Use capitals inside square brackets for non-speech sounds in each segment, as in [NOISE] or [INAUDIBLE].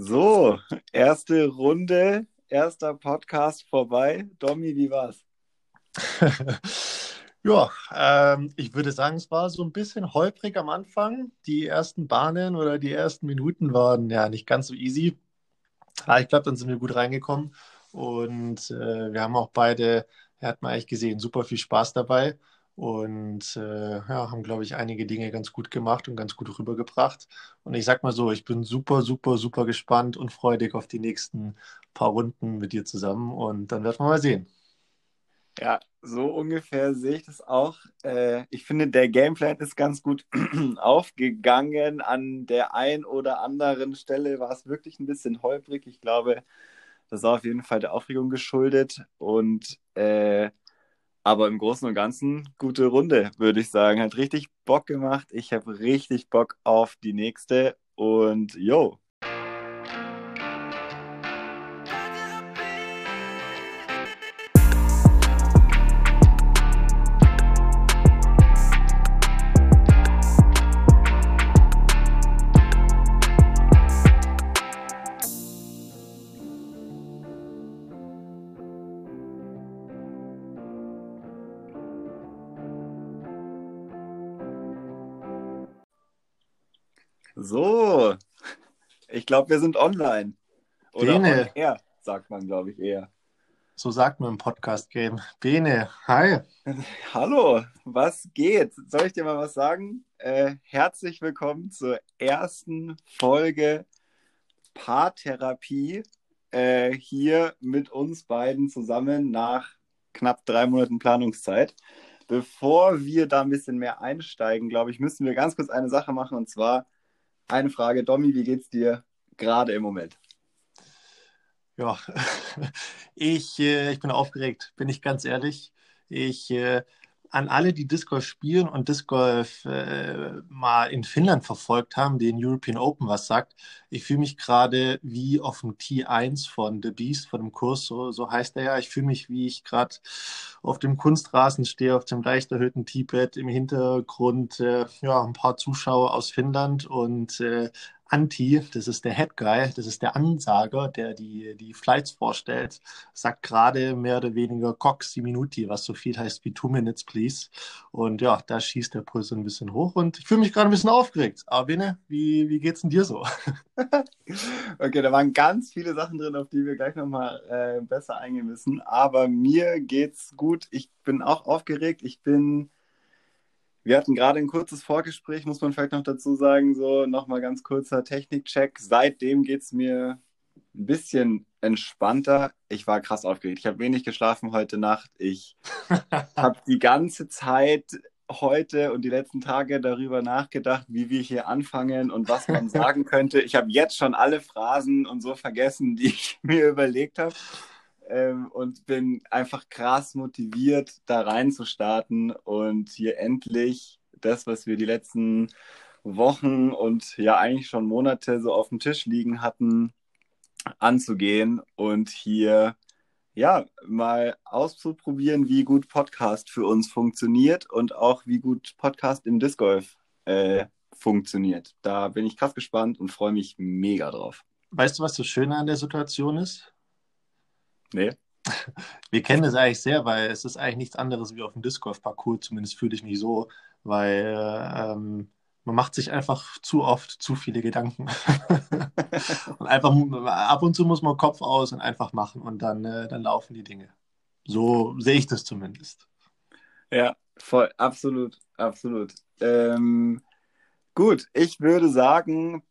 So, erste Runde, erster Podcast vorbei. Domi, wie war's? [LAUGHS] ja, ähm, ich würde sagen, es war so ein bisschen holprig am Anfang. Die ersten Bahnen oder die ersten Minuten waren ja nicht ganz so easy. Aber ich glaube, dann sind wir gut reingekommen und äh, wir haben auch beide, hat man eigentlich gesehen, super viel Spaß dabei und äh, ja, haben, glaube ich, einige Dinge ganz gut gemacht und ganz gut rübergebracht. Und ich sag mal so, ich bin super, super, super gespannt und freudig auf die nächsten paar Runden mit dir zusammen und dann werden wir mal sehen. Ja, so ungefähr sehe ich das auch. Äh, ich finde, der Gameplan ist ganz gut [CLEARS THROAT] aufgegangen. An der einen oder anderen Stelle war es wirklich ein bisschen holprig. Ich glaube, das war auf jeden Fall der Aufregung geschuldet. Und äh, aber im Großen und Ganzen gute Runde, würde ich sagen. Hat richtig Bock gemacht. Ich habe richtig Bock auf die nächste. Und yo, So, ich glaube, wir sind online. Oder Bene. on air, sagt man, glaube ich, eher. So sagt man im Podcast-Game. Bene, hi. [LAUGHS] Hallo, was geht? Soll ich dir mal was sagen? Äh, herzlich willkommen zur ersten Folge Paartherapie äh, hier mit uns beiden zusammen nach knapp drei Monaten Planungszeit. Bevor wir da ein bisschen mehr einsteigen, glaube ich, müssen wir ganz kurz eine Sache machen und zwar eine Frage, Domi, wie geht's dir gerade im Moment? Ja, [LAUGHS] ich, äh, ich bin aufgeregt, bin ich ganz ehrlich. Ich äh, an alle, die Disc Golf spielen und Disc Golf äh, mal in Finnland verfolgt haben, den European Open was sagt. Ich fühle mich gerade wie auf dem T1 von The Beast, von dem Kurs, so, so heißt er ja. Ich fühle mich, wie ich gerade auf dem Kunstrasen stehe, auf dem leicht erhöhten T-Pad, im Hintergrund äh, ja, ein paar Zuschauer aus Finnland und äh, Anti, das ist der Head Guy, das ist der Ansager, der die, die Flights vorstellt, sagt gerade mehr oder weniger Cox Minuti, was so viel heißt wie Two Minutes, please. Und ja, da schießt der Puls ein bisschen hoch und ich fühle mich gerade ein bisschen aufgeregt. Aber Bene, wie, wie geht's denn dir so? [LAUGHS] okay, da waren ganz viele Sachen drin, auf die wir gleich nochmal äh, besser eingehen müssen. Aber mir geht's gut. Ich bin auch aufgeregt. Ich bin wir hatten gerade ein kurzes Vorgespräch, muss man vielleicht noch dazu sagen, so nochmal ganz kurzer Technikcheck. Seitdem geht es mir ein bisschen entspannter. Ich war krass aufgeregt. Ich habe wenig geschlafen heute Nacht. Ich [LAUGHS] habe die ganze Zeit heute und die letzten Tage darüber nachgedacht, wie wir hier anfangen und was man [LAUGHS] sagen könnte. Ich habe jetzt schon alle Phrasen und so vergessen, die ich [LAUGHS] mir überlegt habe ähm, und bin einfach krass motiviert, da reinzustarten und hier endlich das, was wir die letzten Wochen und ja eigentlich schon Monate so auf dem Tisch liegen hatten, anzugehen und hier ja mal auszuprobieren, wie gut Podcast für uns funktioniert und auch wie gut Podcast im Disc Golf äh, funktioniert. Da bin ich krass gespannt und freue mich mega drauf. Weißt du, was so schön an der Situation ist? Nee. Wir kennen das eigentlich sehr, weil es ist eigentlich nichts anderes wie auf dem Disc Golf Parcours, zumindest fühle ich mich so, weil ähm, man macht sich einfach zu oft zu viele Gedanken. [LAUGHS] und einfach ab und zu muss man Kopf aus und einfach machen und dann, äh, dann laufen die Dinge. So sehe ich das zumindest. Ja, voll, absolut, absolut. Ähm, gut, ich würde sagen,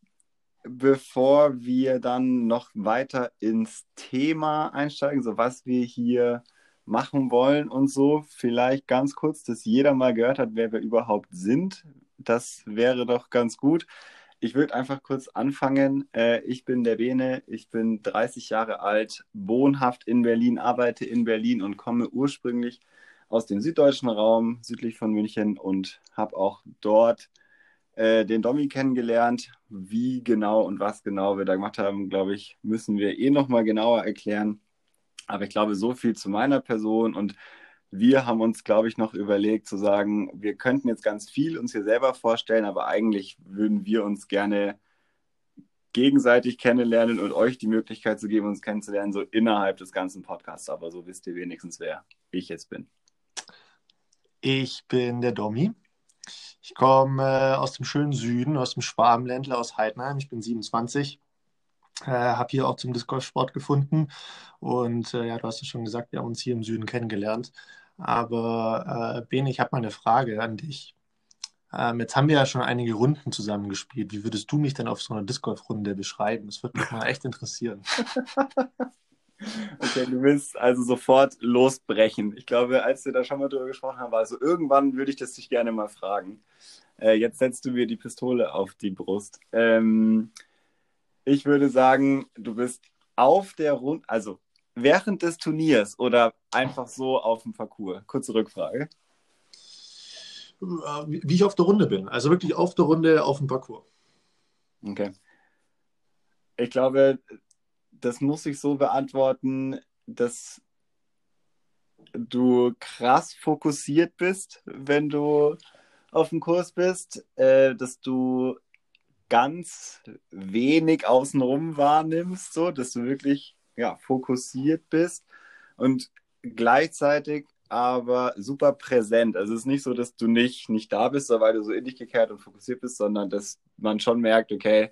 bevor wir dann noch weiter ins Thema einsteigen, so was wir hier machen wollen und so, vielleicht ganz kurz, dass jeder mal gehört hat, wer wir überhaupt sind. Das wäre doch ganz gut. Ich würde einfach kurz anfangen. Äh, ich bin der Bene, ich bin 30 Jahre alt, wohnhaft in Berlin, arbeite in Berlin und komme ursprünglich aus dem süddeutschen Raum, südlich von München und habe auch dort äh, den Domi kennengelernt. Wie genau und was genau wir da gemacht haben, glaube ich, müssen wir eh nochmal genauer erklären. Aber ich glaube, so viel zu meiner Person und wir haben uns, glaube ich, noch überlegt zu sagen, wir könnten jetzt ganz viel uns hier selber vorstellen, aber eigentlich würden wir uns gerne gegenseitig kennenlernen und euch die Möglichkeit zu geben, uns kennenzulernen, so innerhalb des ganzen Podcasts. Aber so wisst ihr wenigstens, wer ich jetzt bin. Ich bin der Domi. Ich komme äh, aus dem schönen Süden, aus dem Schwabenländler, aus Heidenheim. Ich bin 27. Äh, habe hier auch zum Discgolf-Sport gefunden. Und äh, ja, du hast es schon gesagt, wir haben uns hier im Süden kennengelernt. Aber äh, Bene, ich habe mal eine Frage an dich. Ähm, jetzt haben wir ja schon einige Runden zusammengespielt. Wie würdest du mich denn auf so einer Disc Golf Runde beschreiben? Das würde mich mal echt interessieren. [LAUGHS] okay, du willst also sofort losbrechen. Ich glaube, als wir da schon mal drüber gesprochen haben, war also irgendwann würde ich das dich gerne mal fragen. Äh, jetzt setzt du mir die Pistole auf die Brust. Ähm, ich würde sagen, du bist auf der Runde, also während des Turniers oder einfach so auf dem Parcours? Kurze Rückfrage. Äh, wie ich auf der Runde bin. Also wirklich auf der Runde auf dem Parcours. Okay. Ich glaube, das muss ich so beantworten, dass du krass fokussiert bist, wenn du auf dem Kurs bist, äh, dass du ganz wenig außenrum wahrnimmst, so dass du wirklich ja, fokussiert bist und gleichzeitig aber super präsent. Also es ist nicht so, dass du nicht, nicht da bist, weil du so in dich gekehrt und fokussiert bist, sondern dass man schon merkt, okay,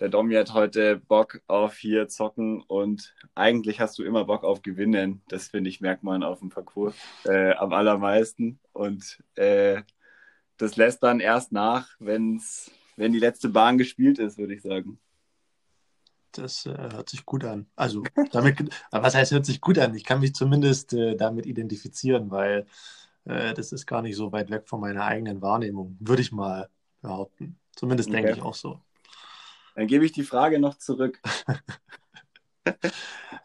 der Domi hat heute Bock auf hier zocken und eigentlich hast du immer Bock auf Gewinnen. Das finde ich, merkt man auf dem Parcours äh, am allermeisten. Und äh, das lässt dann erst nach, wenn's, wenn die letzte Bahn gespielt ist, würde ich sagen. Das äh, hört sich gut an. Also, damit, [LAUGHS] was heißt, hört sich gut an? Ich kann mich zumindest äh, damit identifizieren, weil äh, das ist gar nicht so weit weg von meiner eigenen Wahrnehmung, würde ich mal behaupten. Zumindest okay. denke ich auch so. Dann gebe ich die Frage noch zurück. [LAUGHS]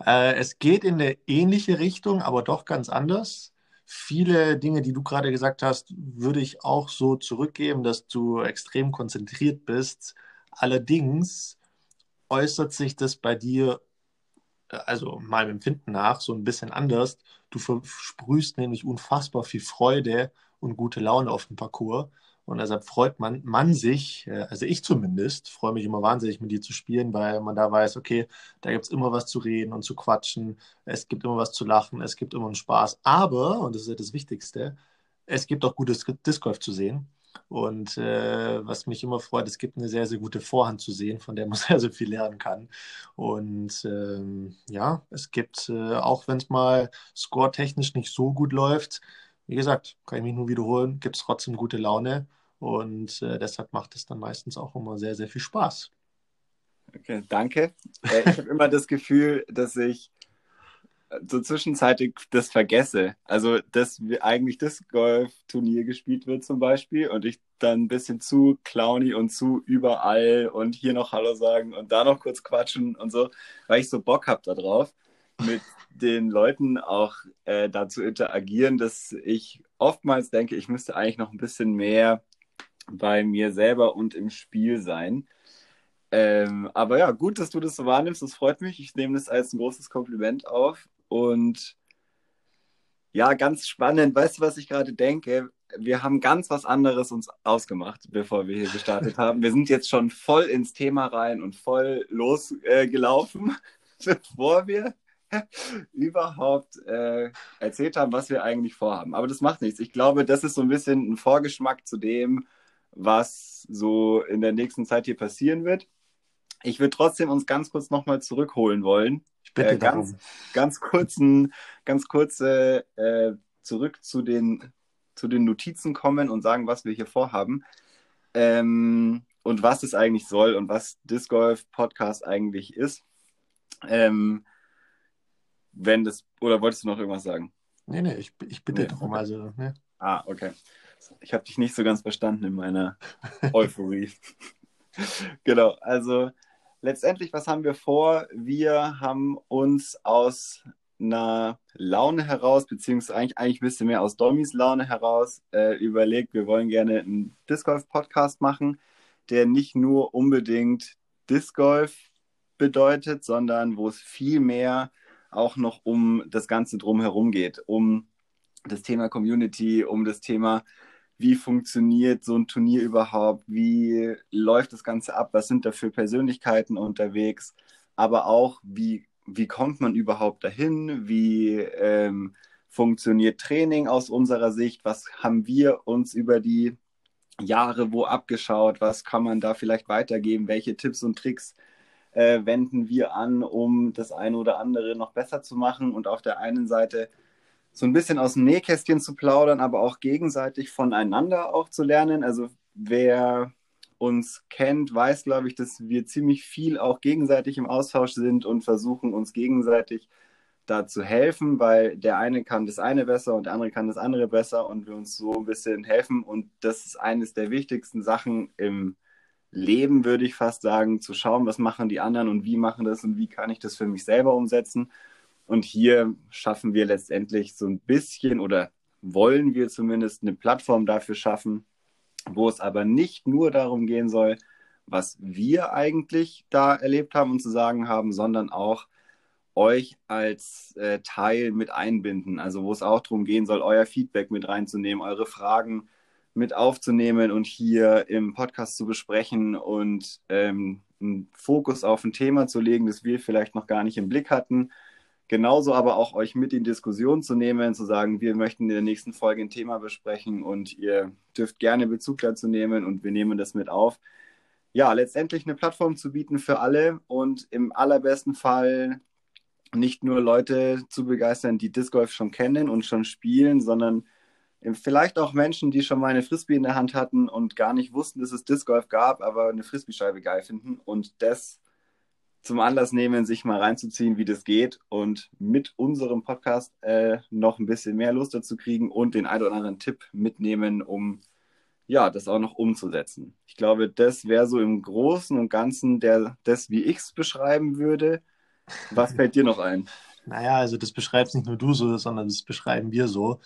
Äh, es geht in eine ähnliche Richtung, aber doch ganz anders. Viele Dinge, die du gerade gesagt hast, würde ich auch so zurückgeben, dass du extrem konzentriert bist. Allerdings äußert sich das bei dir, äh, also meinem Empfinden nach, so ein bisschen anders. Du versprühst nämlich unfassbar viel Freude und gute Laune auf dem Parcours. Und deshalb freut man, man sich, äh, also ich zumindest, freue mich immer wahnsinnig mit dir zu spielen, weil man da weiß, okay, da gibt es immer was zu reden und zu quatschen, es gibt immer was zu lachen, es gibt immer einen Spaß. Aber, und das ist ja das Wichtigste, es gibt auch gutes Disc Golf zu sehen. Und äh, was mich immer freut, es gibt eine sehr, sehr gute Vorhand zu sehen, von der man [LAUGHS] sehr, sehr viel lernen kann. Und ähm, ja, es gibt, äh, auch wenn es mal score-technisch nicht so gut läuft, wie gesagt, kann ich mich nur wiederholen, gibt es trotzdem gute Laune. Und äh, deshalb macht es dann meistens auch immer sehr, sehr viel Spaß. Okay, danke. Äh, ich habe immer das Gefühl, dass ich so zwischenzeitlich das vergesse. Also, dass eigentlich das Golfturnier gespielt wird zum Beispiel und ich dann ein bisschen zu clowny und zu überall und hier noch Hallo sagen und da noch kurz quatschen und so, weil ich so Bock habe darauf, mit den Leuten auch äh, da zu interagieren, dass ich oftmals denke, ich müsste eigentlich noch ein bisschen mehr bei mir selber und im Spiel sein. Ähm, aber ja, gut, dass du das so wahrnimmst, das freut mich. Ich nehme das als ein großes Kompliment auf und ja, ganz spannend. Weißt du, was ich gerade denke? Wir haben ganz was anderes uns ausgemacht, bevor wir hier gestartet haben. Wir sind jetzt schon voll ins Thema rein und voll losgelaufen, äh, [LAUGHS] bevor wir [LAUGHS] überhaupt äh, erzählt haben, was wir eigentlich vorhaben. Aber das macht nichts. Ich glaube, das ist so ein bisschen ein Vorgeschmack zu dem, was so in der nächsten Zeit hier passieren wird. Ich würde trotzdem uns ganz kurz nochmal zurückholen wollen bitte äh, ganz, darum. ganz kurzen, ganz kurze äh, zurück zu den, zu den Notizen kommen und sagen, was wir hier vorhaben. Ähm, und was es eigentlich soll und was Disc Golf Podcast eigentlich ist. Ähm, wenn das, oder wolltest du noch irgendwas sagen? Nee, nee, ich, ich bitte nee, darum. Okay. Also, ne? Ah, okay. Ich habe dich nicht so ganz verstanden in meiner [LAUGHS] Euphorie. genau, also letztendlich, was haben wir vor? Wir haben uns aus einer Laune heraus, beziehungsweise eigentlich, eigentlich ein bisschen mehr aus Dommys Laune heraus, äh, überlegt, wir wollen gerne einen Disc Golf Podcast machen, der nicht nur unbedingt Disc Golf bedeutet, sondern wo es viel mehr auch noch um das Ganze drumherum geht, um das Thema Community, um das Thema wie funktioniert so ein Turnier überhaupt, wie läuft das Ganze ab, was sind da für Persönlichkeiten unterwegs, aber auch, wie, wie kommt man überhaupt dahin, wie ähm, funktioniert Training aus unserer Sicht, was haben wir uns über die Jahre wo abgeschaut, was kann man da vielleicht weitergeben, welche Tipps und Tricks äh, wenden wir an, um das eine oder andere noch besser zu machen und auf der einen Seite so ein bisschen aus dem Nähkästchen zu plaudern, aber auch gegenseitig voneinander auch zu lernen. Also wer uns kennt, weiß, glaube ich, dass wir ziemlich viel auch gegenseitig im Austausch sind und versuchen uns gegenseitig da zu helfen, weil der eine kann das eine besser und der andere kann das andere besser und wir uns so ein bisschen helfen. Und das ist eines der wichtigsten Sachen im Leben, würde ich fast sagen, zu schauen, was machen die anderen und wie machen das und wie kann ich das für mich selber umsetzen. Und hier schaffen wir letztendlich so ein bisschen oder wollen wir zumindest eine Plattform dafür schaffen, wo es aber nicht nur darum gehen soll, was wir eigentlich da erlebt haben und zu sagen haben, sondern auch euch als äh, Teil mit einbinden. Also wo es auch darum gehen soll, euer Feedback mit reinzunehmen, eure Fragen mit aufzunehmen und hier im Podcast zu besprechen und ähm, einen Fokus auf ein Thema zu legen, das wir vielleicht noch gar nicht im Blick hatten Genauso aber auch euch mit in Diskussion zu nehmen, zu sagen, wir möchten in der nächsten Folge ein Thema besprechen und ihr dürft gerne Bezug dazu nehmen und wir nehmen das mit auf. Ja, letztendlich eine Plattform zu bieten für alle und im allerbesten Fall nicht nur Leute zu begeistern, die Disc Golf schon kennen und schon spielen, sondern vielleicht auch Menschen, die schon mal eine Frisbee in der Hand hatten und gar nicht wussten, dass es Disc Golf gab, aber eine Frisbee-Scheibe geil finden und das zum Anlass nehmen, sich mal reinzuziehen, wie das geht und mit unserem Podcast äh, noch ein bisschen mehr Lust dazu kriegen und den einen oder anderen Tipp mitnehmen, um ja, das auch noch umzusetzen. Ich glaube, das wäre so im Großen und Ganzen der, das, wie ich es beschreiben würde. Was fällt dir noch ein? [LAUGHS] Naja, also das beschreibst nicht nur du so, sondern das beschreiben wir so.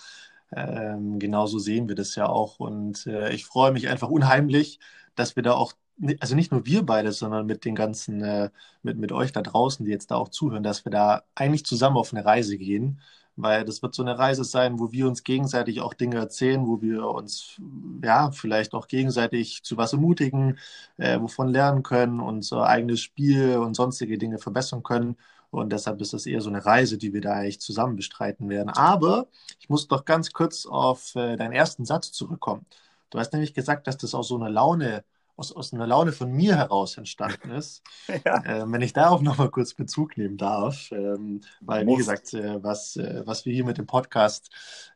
Ähm, genauso sehen wir das ja auch. Und äh, ich freue mich einfach unheimlich, dass wir da auch also nicht nur wir beide, sondern mit den ganzen, äh, mit, mit euch da draußen, die jetzt da auch zuhören, dass wir da eigentlich zusammen auf eine Reise gehen. Weil das wird so eine Reise sein, wo wir uns gegenseitig auch Dinge erzählen, wo wir uns ja vielleicht auch gegenseitig zu was ermutigen, äh, wovon lernen können, unser eigenes Spiel und sonstige Dinge verbessern können. Und deshalb ist das eher so eine Reise, die wir da eigentlich zusammen bestreiten werden. Aber ich muss doch ganz kurz auf äh, deinen ersten Satz zurückkommen. Du hast nämlich gesagt, dass das auch so eine Laune aus, aus einer Laune von mir heraus entstanden ist. [LAUGHS] ja. äh, wenn ich darauf nochmal kurz Bezug nehmen darf, ähm, weil, wie gesagt, äh, was, äh, was wir hier mit dem Podcast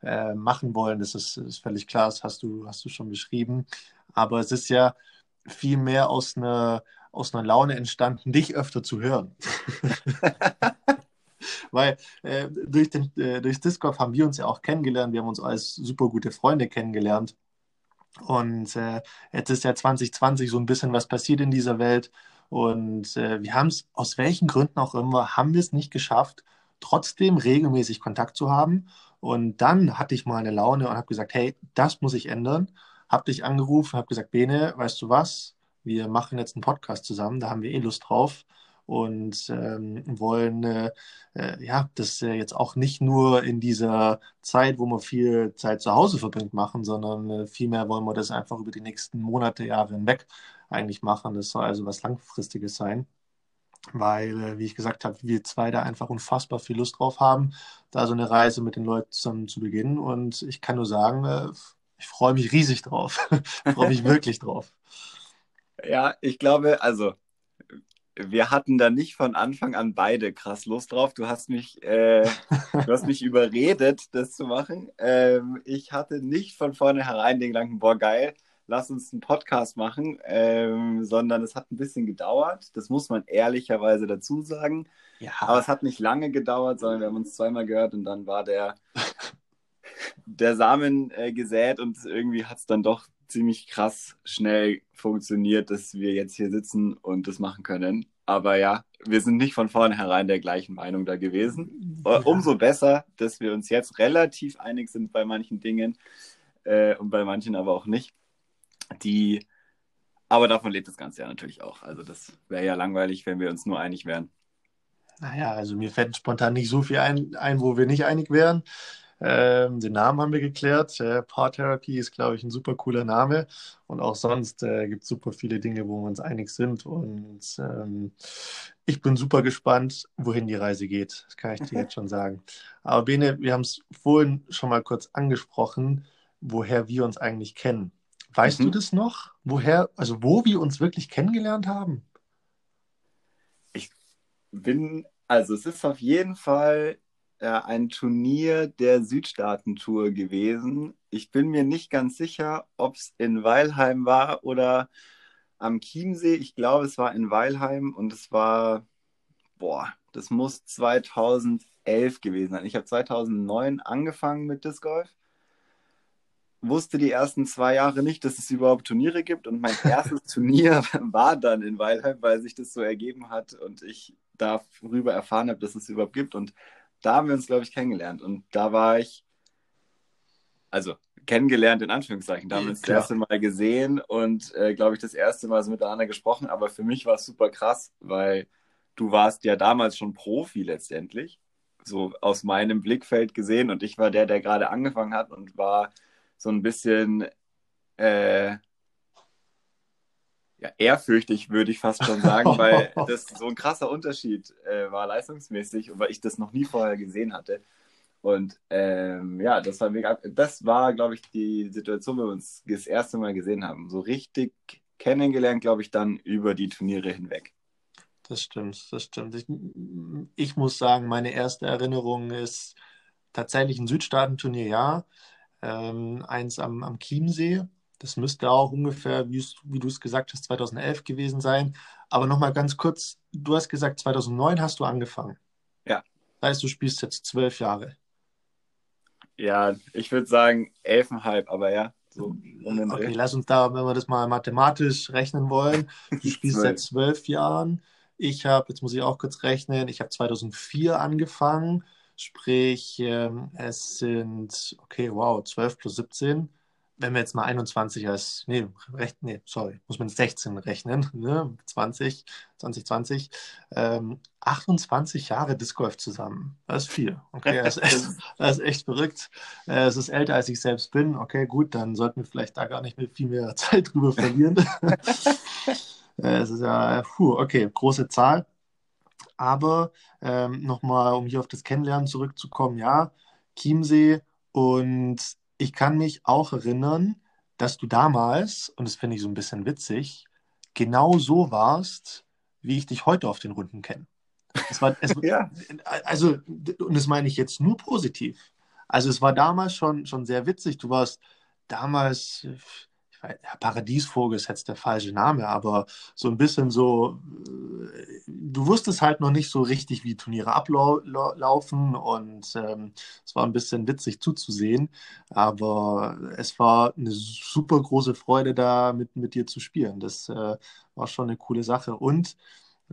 äh, machen wollen, das ist, ist völlig klar, das hast du, hast du schon beschrieben. Aber es ist ja viel mehr aus einer, aus einer Laune entstanden, dich öfter zu hören. [LAUGHS] weil äh, durch, den, äh, durch Discord haben wir uns ja auch kennengelernt, wir haben uns als super gute Freunde kennengelernt. Und äh, jetzt ist ja 2020 so ein bisschen was passiert in dieser Welt. Und äh, wir haben es, aus welchen Gründen auch immer, haben wir es nicht geschafft, trotzdem regelmäßig Kontakt zu haben. Und dann hatte ich mal eine Laune und habe gesagt, hey, das muss ich ändern. Habe dich angerufen, habe gesagt, Bene, weißt du was? Wir machen jetzt einen Podcast zusammen, da haben wir eh Lust drauf und ähm, wollen äh, äh, ja das äh, jetzt auch nicht nur in dieser Zeit, wo man viel Zeit zu Hause verbringt, machen, sondern äh, vielmehr wollen wir das einfach über die nächsten Monate, Jahre hinweg eigentlich machen. Das soll also was Langfristiges sein. Weil, äh, wie ich gesagt habe, wir zwei da einfach unfassbar viel Lust drauf haben, da so eine Reise mit den Leuten zusammen zu beginnen. Und ich kann nur sagen, äh, ich freue mich riesig drauf. [LAUGHS] freue mich wirklich drauf. Ja, ich glaube, also wir hatten da nicht von Anfang an beide krass Lust drauf. Du hast mich, äh, du hast mich [LAUGHS] überredet, das zu machen. Ähm, ich hatte nicht von vornherein den Gedanken, boah, geil, lass uns einen Podcast machen, ähm, sondern es hat ein bisschen gedauert. Das muss man ehrlicherweise dazu sagen. Ja. Aber es hat nicht lange gedauert, sondern wir haben uns zweimal gehört und dann war der, [LAUGHS] der Samen äh, gesät und irgendwie hat es dann doch ziemlich krass schnell funktioniert, dass wir jetzt hier sitzen und das machen können. Aber ja, wir sind nicht von vornherein der gleichen Meinung da gewesen. Ja. Umso besser, dass wir uns jetzt relativ einig sind bei manchen Dingen äh, und bei manchen aber auch nicht. Die, aber davon lebt das Ganze ja natürlich auch. Also das wäre ja langweilig, wenn wir uns nur einig wären. Naja, also mir fällt spontan nicht so viel ein, ein wo wir nicht einig wären. Ähm, den Namen haben wir geklärt. Äh, Paar Therapy ist, glaube ich, ein super cooler Name. Und auch sonst äh, gibt es super viele Dinge, wo wir uns einig sind. Und ähm, ich bin super gespannt, wohin die Reise geht. Das kann ich dir jetzt schon sagen. Aber Bene, wir haben es vorhin schon mal kurz angesprochen, woher wir uns eigentlich kennen. Weißt mhm. du das noch? Woher, also wo wir uns wirklich kennengelernt haben? Ich bin, also es ist auf jeden Fall äh, ein Turnier der Südstaaten-Tour gewesen. Ich bin mir nicht ganz sicher, ob es in Weilheim war oder am Chiemsee. Ich glaube, es war in Weilheim und es war, boah, das muss 2011 gewesen sein. Ich habe 2009 angefangen mit Disc Golf wusste die ersten zwei Jahre nicht, dass es überhaupt Turniere gibt. Und mein erstes [LAUGHS] Turnier war dann in Weilheim, weil sich das so ergeben hat und ich darüber erfahren habe, dass es überhaupt gibt. Und da haben wir uns, glaube ich, kennengelernt. Und da war ich, also kennengelernt in Anführungszeichen. Da haben wir uns das erste Mal gesehen und, äh, glaube ich, das erste Mal so miteinander gesprochen. Aber für mich war es super krass, weil du warst ja damals schon Profi letztendlich. So aus meinem Blickfeld gesehen. Und ich war der, der gerade angefangen hat und war so ein bisschen äh, ja, ehrfürchtig, würde ich fast schon sagen, [LAUGHS] weil das so ein krasser Unterschied äh, war leistungsmäßig und weil ich das noch nie vorher gesehen hatte. Und ähm, ja, das war mega. Das war, glaube ich, die Situation, wo wir uns das erste Mal gesehen haben. So richtig kennengelernt, glaube ich, dann über die Turniere hinweg. Das stimmt, das stimmt. Ich, ich muss sagen, meine erste Erinnerung ist tatsächlich ein Südstaatenturnier, ja ähm, eins am, am Chiemsee. Das müsste auch ungefähr, wie, du es gesagt hast, 2011 gewesen sein. Aber nochmal ganz kurz, du hast gesagt, 2009 hast du angefangen. Ja. Das heißt, du spielst jetzt zwölf Jahre. Ja, ich würde sagen elfeinhalb, aber ja. So okay, lass uns da, wenn wir das mal mathematisch rechnen wollen. Du [LAUGHS] spielst seit zwölf Jahren. Ich habe, jetzt muss ich auch kurz rechnen, ich habe 2004 angefangen. Sprich, ähm, es sind, okay, wow, 12 plus 17. Wenn wir jetzt mal 21 als, nee, recht, nee, sorry, muss man 16 rechnen, [LAUGHS] ne? 20, 2020, ähm, 28 Jahre Disc Golf zusammen. Das ist viel. Okay, das ist echt, [LAUGHS] das ist echt verrückt. Äh, es ist älter, als ich selbst bin. Okay, gut, dann sollten wir vielleicht da gar nicht mehr viel mehr [LAUGHS] Zeit drüber verlieren. Äh, es ist ja, puh, okay, große Zahl. Aber ähm, nochmal, um hier auf das Kennenlernen zurückzukommen, ja, Chiemsee und ich kann mich auch erinnern, dass du damals, und das finde ich so ein bisschen witzig, genau so warst, wie ich dich heute auf den Runden kenne. Es war, es, [LAUGHS] ja. Also, und das meine ich jetzt nur positiv. Also, es war damals schon, schon sehr witzig. Du warst damals, ja, Paradiesvogel ist jetzt der falsche Name, aber so ein bisschen so, äh, du wusstest halt noch nicht so richtig, wie Turniere ablaufen und ähm, es war ein bisschen witzig zuzusehen, aber es war eine super große Freude da mit, mit dir zu spielen. Das äh, war schon eine coole Sache und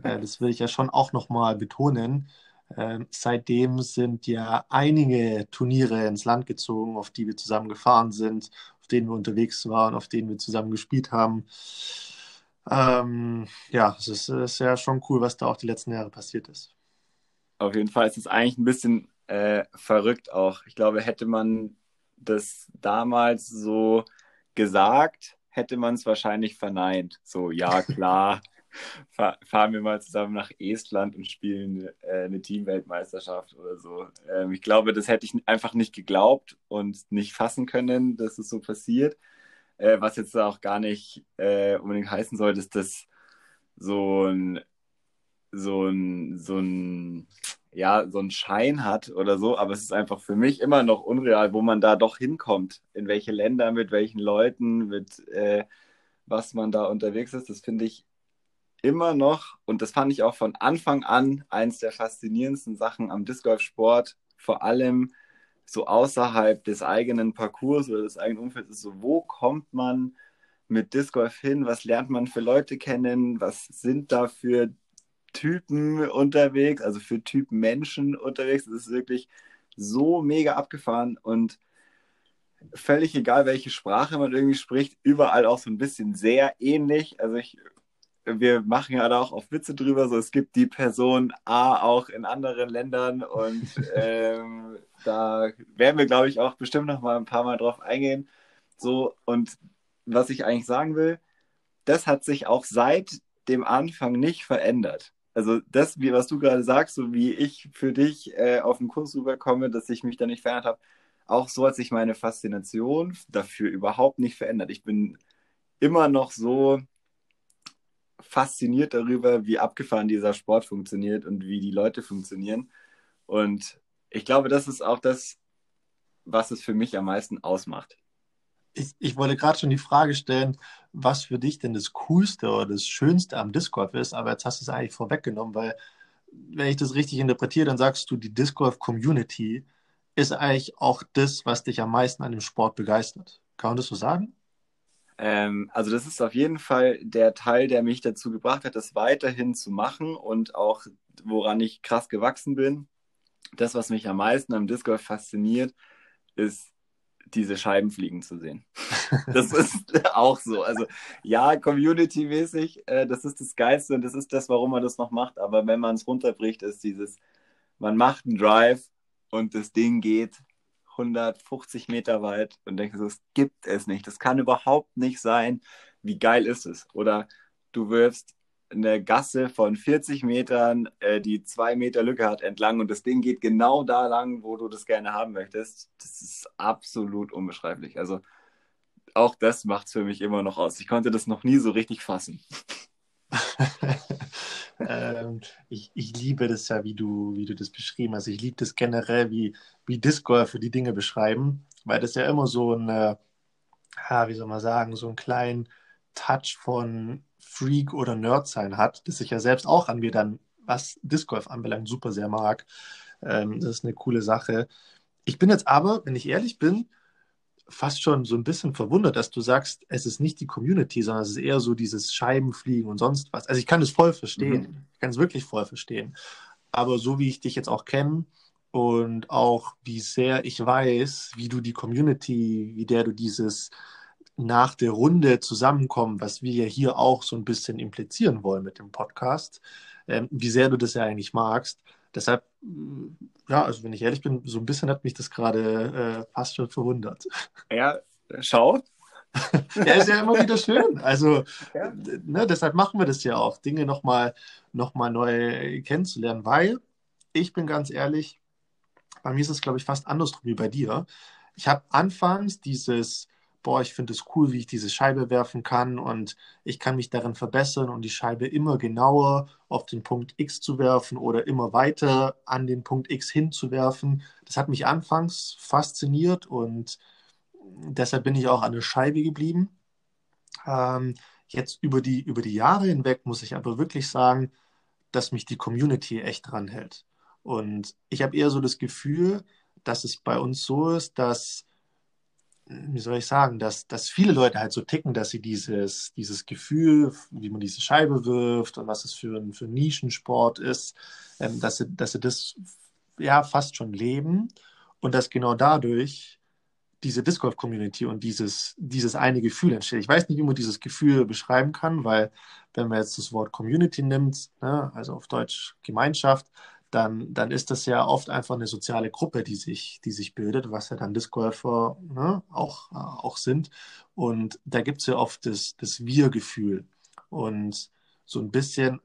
äh, das will ich ja schon auch nochmal betonen, ähm, seitdem sind ja einige Turniere ins Land gezogen, auf die wir zusammen gefahren sind denen wir unterwegs waren, auf denen wir zusammen gespielt haben. Ähm, ja, es ist, ist, ja schon cool, was da auch die letzten Jahre passiert ist. Auf jeden Fall ist es eigentlich ein bisschen äh, verrückt auch. Ich glaube, hätte man das damals so gesagt, hätte man es wahrscheinlich verneint. So, ja, [LAUGHS] klar, fahren wir mal zusammen nach Estland und spielen äh, eine Teamweltmeisterschaft oder so. Ähm, ich glaube, das hätte ich einfach nicht geglaubt und nicht fassen können, dass es so passiert. Äh, was jetzt auch gar nicht äh, unbedingt heißen soll, dass das so ein, so ein, so ein, ja, so ein Schein hat oder so, aber es ist einfach für mich immer noch unreal, wo man da doch hinkommt, in welche Länder, mit welchen Leuten, mit äh, was man da unterwegs ist. Das finde ich immer noch, und das fand ich auch von Anfang an eins der faszinierendsten Sachen am Disc Golf Sport, vor allem so außerhalb des eigenen Parcours oder des eigenen Umfelds, ist so, wo kommt man mit Disc Golf hin? Was lernt man für Leute kennen? Was sind da für Typen unterwegs, also für Typen Menschen unterwegs? Das ist wirklich so mega abgefahren und völlig egal, welche Sprache man irgendwie spricht, überall auch so ein bisschen sehr ähnlich. Also ich wir machen ja auch auf Witze drüber, so es gibt die Person A auch in anderen Ländern und [LAUGHS] ähm, da werden wir, glaube ich, auch bestimmt noch mal ein paar Mal drauf eingehen. So, und was ich eigentlich sagen will, das hat sich auch seit dem Anfang nicht verändert. Also das, wie was du gerade sagst, so wie ich für dich äh, auf den Kurs rüberkomme, dass ich mich da nicht verändert habe, auch so hat sich meine Faszination dafür überhaupt nicht verändert. Ich bin immer noch so fasziniert darüber, wie abgefahren dieser Sport funktioniert und wie die Leute funktionieren. Und ich glaube, das ist auch das, was es für mich am meisten ausmacht. Ich, ich wollte gerade schon die Frage stellen, was für dich denn das Coolste oder das Schönste am Disc Golf ist, aber jetzt hast du es eigentlich vorweggenommen, weil wenn ich das richtig interpretiere, dann sagst du, die Disc Golf Community ist eigentlich auch das, was dich am meisten an dem Sport begeistert. Kann man das so sagen? Ähm, also das ist auf jeden Fall der Teil, der mich dazu gebracht hat, das weiterhin zu machen und auch woran ich krass gewachsen bin. Das, was mich am meisten am Disc Golf fasziniert, ist diese Scheiben fliegen zu sehen. [LAUGHS] Das ist auch so. Also ja, community-mäßig, äh, das ist das Geilste und das ist das, warum man das noch macht. Aber wenn man es runterbricht, ist dieses, man macht einen Drive und das Ding geht 150 Meter weit und denkst, das gibt es nicht. Das kann überhaupt nicht sein. Wie geil ist es? Oder du wirfst eine Gasse von 40 Metern, äh, die zwei Meter Lücke hat, entlang und das Ding geht genau da lang, wo du das gerne haben möchtest. Das ist absolut unbeschreiblich. Also auch das macht es für mich immer noch aus. Ich konnte das noch nie so richtig fassen. [LAUGHS] ähm, ich, ich liebe das ja, wie du, wie du das beschrieben hast. Ich liebe das generell, wie, wie Disc Golfer die Dinge beschreiben, weil das ja immer so ein, äh, wie soll man sagen, so einen kleinen Touch von Freak oder Nerd sein hat, das ich ja selbst auch an mir dann, was Disc Golf anbelangt, super sehr mag. Ähm, das ist eine coole Sache. Ich bin jetzt aber, wenn ich ehrlich bin, fast schon so ein bisschen verwundert, dass du sagst, es ist nicht die Community, sondern es ist eher so dieses Scheibenfliegen und sonst was. Also ich kann es voll verstehen. Mhm. Ich kann es wirklich voll verstehen. Aber so wie ich dich jetzt auch kenne und auch wie sehr ich weiß, wie du die Community, wie der du dieses nach der Runde zusammenkommen, was wir ja hier auch so ein bisschen implizieren wollen mit dem Podcast, ähm, wie sehr du das ja eigentlich magst. Deshalb, ja, also wenn ich ehrlich bin, so ein bisschen hat mich das gerade äh, fast schon verwundert. [LAUGHS] Ja, schau. [LAUGHS] ja, ist ja immer wieder schön. Also, [LAUGHS] ja. ne, deshalb machen wir das ja auch, Dinge nochmal noch mal neu kennenzulernen, weil ich bin ganz ehrlich, bei mir ist es, glaube ich, fast andersrum wie bei dir. Ich habe anfangs dieses boah, ich finde es cool, wie ich diese Scheibe werfen kann und ich kann mich darin verbessern und die Scheibe immer genauer auf den Punkt X zu werfen oder immer weiter an den Punkt X hinzuwerfen. Das hat mich anfangs fasziniert und deshalb bin ich auch an der Scheibe geblieben. Ähm, jetzt über die, über die Jahre hinweg muss ich aber wirklich sagen, dass mich die Community echt dran hält. Und ich habe eher so das Gefühl, dass es bei uns so ist, dass wie soll ich sagen, dass, dass viele Leute halt so ticken, dass sie dieses, dieses Gefühl, wie man diese Scheibe wirft und was es für ein, für ein Nischensport ist, ähm, dass, sie, dass sie das ja fast schon leben und dass genau dadurch diese Disc Golf Community und dieses, dieses eine Gefühl entsteht. Ich weiß nicht, wie man dieses Gefühl beschreiben kann, weil wenn man jetzt das Wort Community nimmt, ne, also auf Deutsch Gemeinschaft, dann, dann ist das ja oft einfach eine soziale Gruppe, die sich, die sich bildet, was ja dann Disc Golfer ne, auch, äh, auch sind. Und da gibt es ja oft das, das Wir-Gefühl. Und so ein bisschen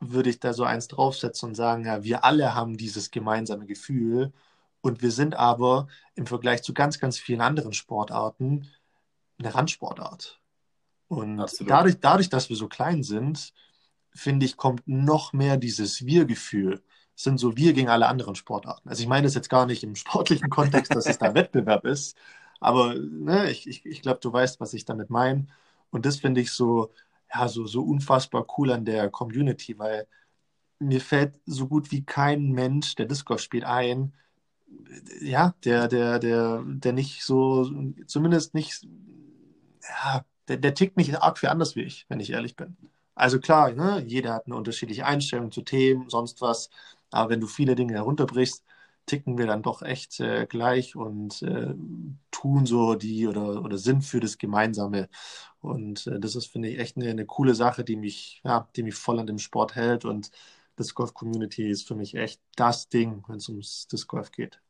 würde ich da so eins draufsetzen und sagen, ja, wir alle haben dieses gemeinsame Gefühl und wir sind aber im Vergleich zu ganz, ganz vielen anderen Sportarten eine Randsportart. Und dadurch, dadurch, dass wir so klein sind, finde ich, kommt noch mehr dieses Wir-Gefühl sind so wir gegen alle anderen Sportarten. Also ich meine das jetzt gar nicht im sportlichen Kontext, dass es da [LAUGHS] Wettbewerb ist, aber ne, ich, ich, ich glaube, du weißt, was ich damit meine. Und das finde ich so, ja, so, so unfassbar cool an der Community, weil mir fällt so gut wie kein Mensch, der Disc Golf spielt, ein, ja, der, der, der, der nicht so, zumindest nicht, ja, der, der tickt nicht arg viel anders wie ich, wenn ich ehrlich bin. Also klar, ne, jeder hat eine unterschiedliche Einstellung zu Themen, sonst was. Aber wenn du viele Dinge herunterbrichst, ticken wir dann doch echt äh, gleich und äh, tun so die oder, oder sind für das Gemeinsame. Und äh, das ist, finde ich, echt eine, eine coole Sache, die mich, ja, die mich voll an dem Sport hält. Und Disc Golf Community ist für mich echt das Ding, wenn es ums Disc Golf geht.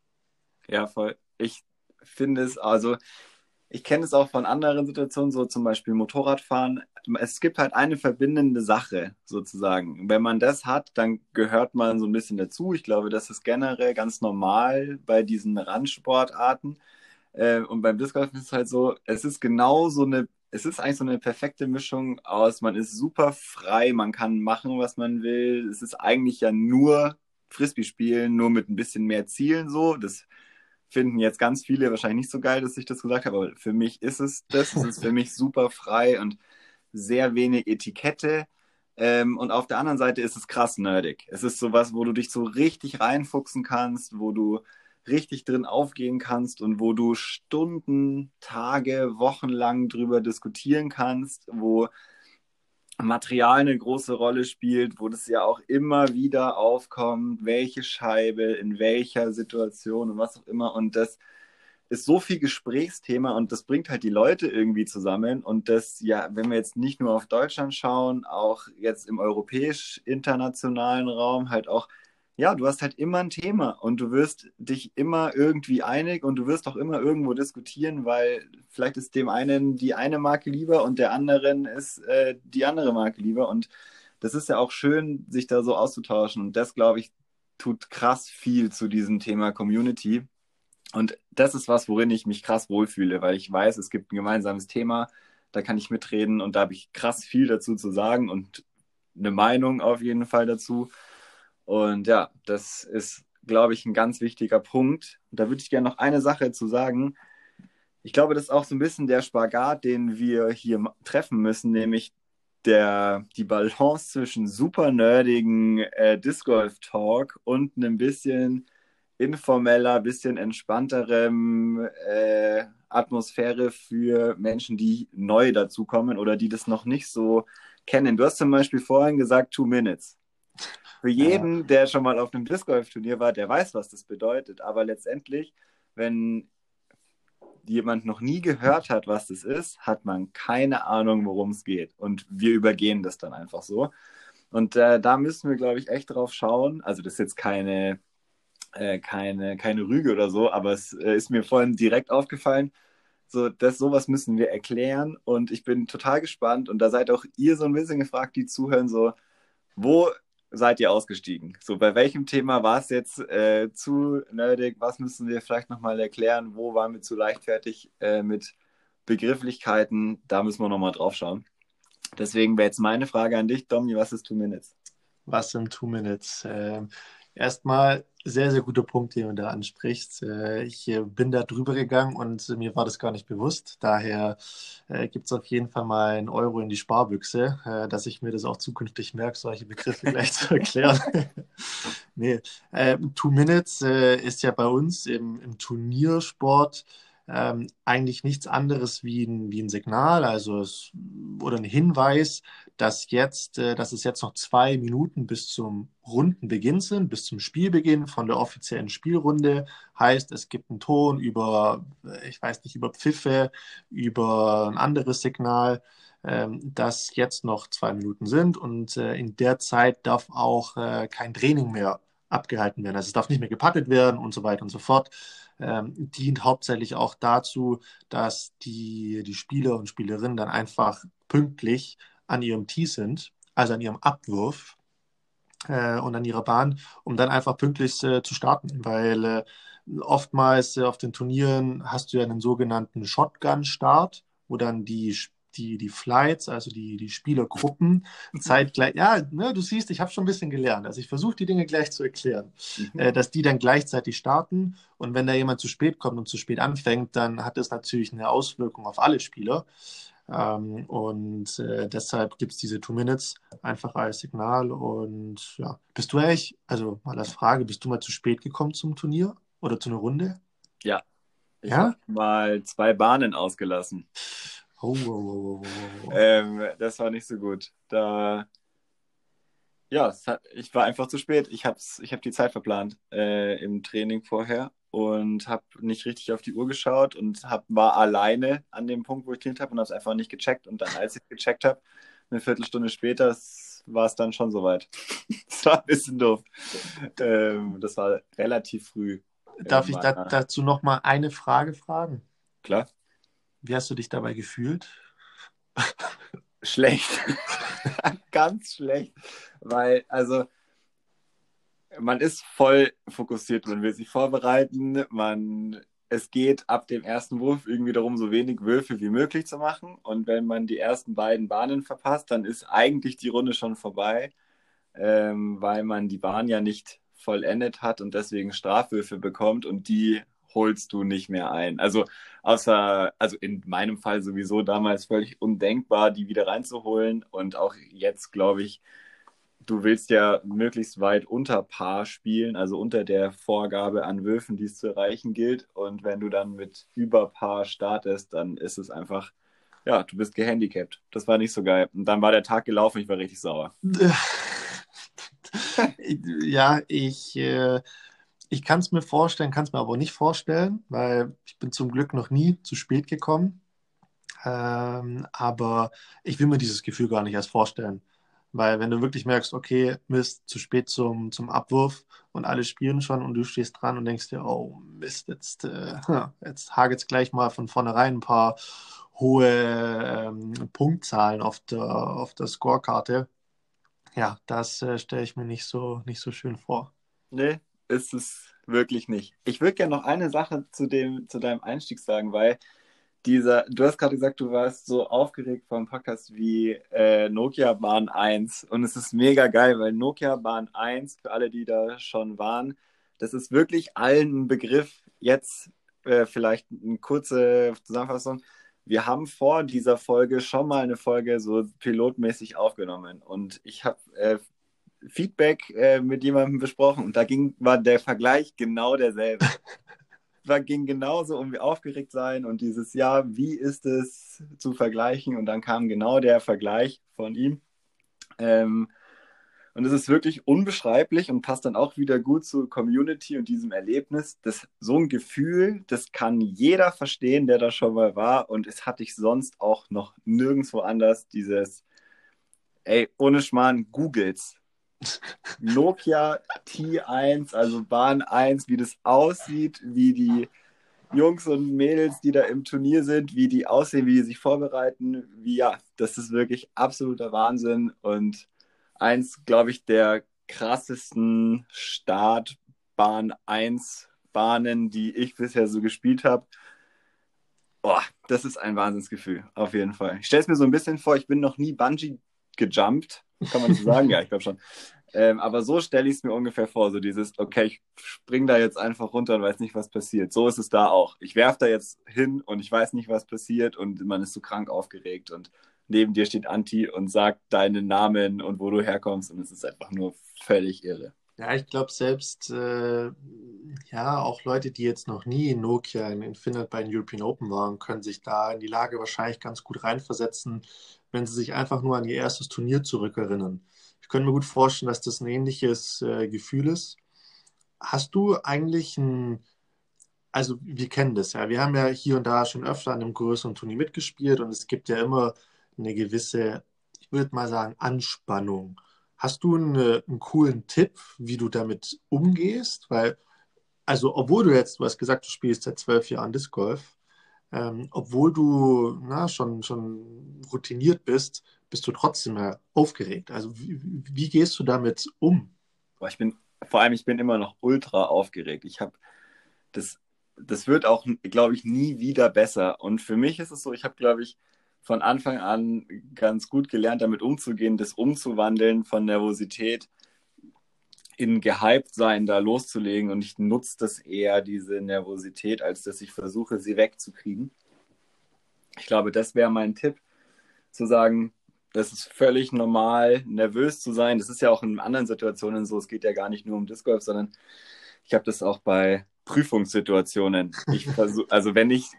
Ja, voll. Ich finde es, also ich kenne es auch von anderen Situationen, so zum Beispiel Motorradfahren. Es gibt halt eine verbindende Sache sozusagen. Wenn man das hat, dann gehört man so ein bisschen dazu. Ich glaube, das ist generell ganz normal bei diesen Randsportarten. Äh, und beim Disc Golf ist es halt so, es ist genau so eine, es ist eigentlich so eine perfekte Mischung aus, man ist super frei, man kann machen, was man will. Es ist eigentlich ja nur Frisbee spielen, nur mit ein bisschen mehr Zielen so. Das finden jetzt ganz viele wahrscheinlich nicht so geil, dass ich das gesagt habe, aber für mich ist es das. Es ist für mich super frei und sehr wenig Etikette. Ähm, und auf der anderen Seite ist es krass nerdig. Es ist sowas, wo du dich so richtig reinfuchsen kannst, wo du richtig drin aufgehen kannst und wo du Stunden, Tage, Wochen lang drüber diskutieren kannst, wo Material eine große Rolle spielt, wo das ja auch immer wieder aufkommt, welche Scheibe, in welcher Situation und was auch immer. Und das ist so viel Gesprächsthema und das bringt halt die Leute irgendwie zusammen. Und das, ja, wenn wir jetzt nicht nur auf Deutschland schauen, auch jetzt im europäisch-internationalen Raum halt auch ja, du hast halt immer ein Thema und du wirst dich immer irgendwie einig und du wirst auch immer irgendwo diskutieren, weil vielleicht ist dem einen die eine Marke lieber und der anderen ist äh, die andere Marke lieber. Und das ist ja auch schön, sich da so auszutauschen. Und das, glaube ich, tut krass viel zu diesem Thema Community. Und das ist was, worin ich mich krass wohlfühle, weil ich weiß, es gibt ein gemeinsames Thema, da kann ich mitreden und da habe ich krass viel dazu zu sagen und eine Meinung auf jeden Fall dazu. Und ja, das ist, glaube ich, ein ganz wichtiger Punkt. Und da würde ich gerne noch eine Sache zu sagen. Ich glaube, das ist auch so ein bisschen der Spagat, den wir hier treffen müssen, nämlich der, die Balance zwischen super nerdigen äh, Disc Golf Talk und einem bisschen informeller, bisschen entspannterem äh, Atmosphäre für Menschen, die neu dazukommen oder die das noch nicht so kennen. Du hast zum Beispiel vorhin gesagt, Two Minutes. Für jeden, ja. der schon mal auf einem Disc Golf Turnier war, der weiß, was das bedeutet. Aber letztendlich, wenn jemand noch nie gehört hat, was das ist, hat man keine Ahnung, worum es geht. Und wir übergehen das dann einfach so. Und äh, da müssen wir, glaube ich, echt drauf schauen. Also das ist jetzt keine, äh, keine, keine Rüge oder so, aber es äh, ist mir vorhin direkt aufgefallen. So, das sowas müssen wir erklären und ich bin total gespannt und da seid auch ihr so ein bisschen gefragt, die zuhören, so, wo seid ihr ausgestiegen? So, bei welchem Thema war es jetzt äh, zu nerdig? Was müssen wir vielleicht nochmal erklären? Wo waren wir zu leichtfertig äh, mit Begrifflichkeiten? Da müssen wir nochmal drauf schauen. Deswegen wäre jetzt meine Frage an dich, Domi, was ist Two Minutes? Was sind Two Minutes? Ähm, erstmal sehr, sehr guter Punkt, den du da ansprichst. Äh, ich äh, bin da drüber gegangen und mir war das gar nicht bewusst. Daher äh, gibt es auf jeden Fall mal einen Euro in die Sparbüchse, dass ich mir das auch zukünftig merke, solche Begriffe gleich zu erklären. [LAUGHS] nee, Two Minutes ist ja bei uns im, im Turniersport ähm, eigentlich nichts anderes wie ein, wie ein Signal, also es, oder ein Hinweis, dass jetzt, äh, dass es jetzt noch zwei Minuten bis zum Rundenbeginn sind, bis zum Spielbeginn von der offiziellen Spielrunde. Heißt, es gibt einen Ton über, äh, ich weiß nicht, über Pfiffe, über ein anderes Signal, ähm, dass jetzt noch zwei Minuten sind und äh, in der Zeit darf auch äh, kein Training mehr abgehalten werden. Also es darf nicht mehr gepattet werden und so weiter und so fort ähm, dient hauptsächlich auch dazu, dass die, die Spieler und Spielerinnen dann einfach pünktlich an ihrem Tee sind, also an ihrem Abwurf äh, und an ihrer Bahn, um dann einfach pünktlich äh, zu starten, weil äh, oftmals äh, auf den Turnieren hast du ja einen sogenannten Shotgun-Start, wo dann die die, die Flights, also die, die Spielergruppen, mhm. zeitgleich, ja, ne, du siehst, ich habe schon ein bisschen gelernt. Also ich versuche die Dinge gleich zu erklären, mhm. äh, dass die dann gleichzeitig starten und wenn da jemand zu spät kommt und zu spät anfängt, dann hat das natürlich eine Auswirkung auf alle Spieler. Ähm, und äh, deshalb gibt es diese Two Minutes einfach als Signal. Und ja, bist du eigentlich, also mal als Frage, bist du mal zu spät gekommen zum Turnier oder zu einer Runde? Ja. Ich ja? habe mal zwei Bahnen ausgelassen. Oh, oh, oh. Ähm, das war nicht so gut. Da, ja, hat, ich war einfach zu spät. Ich habe ich hab die Zeit verplant äh, im Training vorher und habe nicht richtig auf die Uhr geschaut und hab, war alleine an dem Punkt, wo ich trainiert habe und habe es einfach nicht gecheckt. Und dann, als ich gecheckt habe, eine Viertelstunde später, war es dann schon soweit. [LAUGHS] das war ein bisschen doof. Ähm, das war relativ früh. Darf ich da, dazu noch mal eine Frage fragen? Klar. Wie hast du dich dabei gefühlt? Schlecht. [LAUGHS] Ganz schlecht. Weil, also, man ist voll fokussiert, man will sich vorbereiten, man, es geht ab dem ersten Wurf irgendwie darum, so wenig Würfe wie möglich zu machen. Und wenn man die ersten beiden Bahnen verpasst, dann ist eigentlich die Runde schon vorbei, ähm, weil man die Bahn ja nicht vollendet hat und deswegen Strafwürfe bekommt und die holst du nicht mehr ein. Also außer, also in meinem Fall sowieso damals völlig undenkbar, die wieder reinzuholen und auch jetzt glaube ich, du willst ja möglichst weit unter Paar spielen, also unter der Vorgabe an Würfen, die es zu erreichen gilt. Und wenn du dann mit über Paar startest, dann ist es einfach, ja, du bist gehandicapt. Das war nicht so geil. Und dann war der Tag gelaufen, ich war richtig sauer. [LAUGHS] ja, ich, äh, ich kann es mir vorstellen, kann es mir aber nicht vorstellen, weil ich bin zum Glück noch nie zu spät gekommen. Ähm, aber ich will mir dieses Gefühl gar nicht erst vorstellen. Weil wenn du wirklich merkst, okay, Mist, zu spät zum, zum Abwurf und alle spielen schon und du stehst dran und denkst dir, oh Mist, jetzt, äh, [LAUGHS] jetzt hagelt es gleich mal von vornherein ein paar hohe ähm, Punktzahlen auf der, auf der Scorekarte. Ja, das äh, stelle ich mir nicht so, nicht so schön vor. Nee, ist es wirklich nicht. Ich würde gerne noch eine Sache zu, dem, zu deinem Einstieg sagen, weil dieser, du hast gerade gesagt, du warst so aufgeregt vom Podcast wie äh, Nokia Bahn 1 und es ist mega geil, weil Nokia Bahn 1, für alle, die da schon waren, das ist wirklich allen ein Begriff. Jetzt äh, vielleicht eine kurze Zusammenfassung. Wir haben vor dieser Folge schon mal eine Folge so pilotmäßig aufgenommen und ich habe äh, Feedback äh, mit jemandem besprochen und da ging, war der Vergleich genau derselbe. [LAUGHS] war, ging genauso um aufgeregt sein und dieses Jahr, wie ist es zu vergleichen? Und dann kam genau der Vergleich von ihm. Ähm, und es ist wirklich unbeschreiblich und passt dann auch wieder gut zur Community und diesem Erlebnis. Das, so ein Gefühl, das kann jeder verstehen, der da schon mal war. Und es hatte ich sonst auch noch nirgendwo anders. Dieses, ey, ohne Schmarrn, Googles. Nokia T1, also Bahn 1, wie das aussieht, wie die Jungs und Mädels, die da im Turnier sind, wie die aussehen, wie die sich vorbereiten, wie ja, das ist wirklich absoluter Wahnsinn und eins, glaube ich, der krassesten Startbahn 1 Bahnen, die ich bisher so gespielt habe. Boah, das ist ein Wahnsinnsgefühl, auf jeden Fall. Ich stelle es mir so ein bisschen vor, ich bin noch nie Bungee gejumpt, kann man so sagen? ja, ich glaube schon. Ähm, aber so stelle ich es mir ungefähr vor, so dieses, okay, ich spring da jetzt einfach runter und weiß nicht, was passiert. So ist es da auch. Ich werfe da jetzt hin und ich weiß nicht, was passiert und man ist so krank aufgeregt und neben dir steht Anti und sagt deinen Namen und wo du herkommst und es ist einfach nur völlig irre. Ja, ich glaube selbst, äh, ja, auch Leute, die jetzt noch nie in Nokia in, in Finnland bei den European Open waren, können sich da in die Lage wahrscheinlich ganz gut reinversetzen, wenn sie sich einfach nur an ihr erstes Turnier zurückerinnern. Ich könnte mir gut vorstellen, dass das ein ähnliches äh, Gefühl ist. Hast du eigentlich ein, also wir kennen das ja, wir haben ja hier und da schon öfter an einem größeren Turnier mitgespielt und es gibt ja immer eine gewisse, ich würde mal sagen, Anspannung. Hast du eine, einen coolen Tipp, wie du damit umgehst? Weil, also obwohl du jetzt, du hast gesagt, du spielst seit zwölf Jahren Disc Golf, ähm, obwohl du na, schon, schon routiniert bist, bist du trotzdem mal aufgeregt. Also wie, wie gehst du damit um? Ich bin, vor allem, ich bin immer noch ultra aufgeregt. Ich habe das, das wird auch, glaube ich, nie wieder besser. Und für mich ist es so, ich habe, glaube ich, von Anfang an ganz gut gelernt, damit umzugehen, das umzuwandeln von Nervosität in gehypt sein da loszulegen und ich nutze das eher, diese Nervosität, als dass ich versuche, sie wegzukriegen. Ich glaube, das wäre mein Tipp, zu sagen, das ist völlig normal, nervös zu sein. Das ist ja auch in anderen Situationen so. Es geht ja gar nicht nur um Disc Golf, sondern ich habe das auch bei Prüfungssituationen. Ich versuch, [LAUGHS] also wenn ich,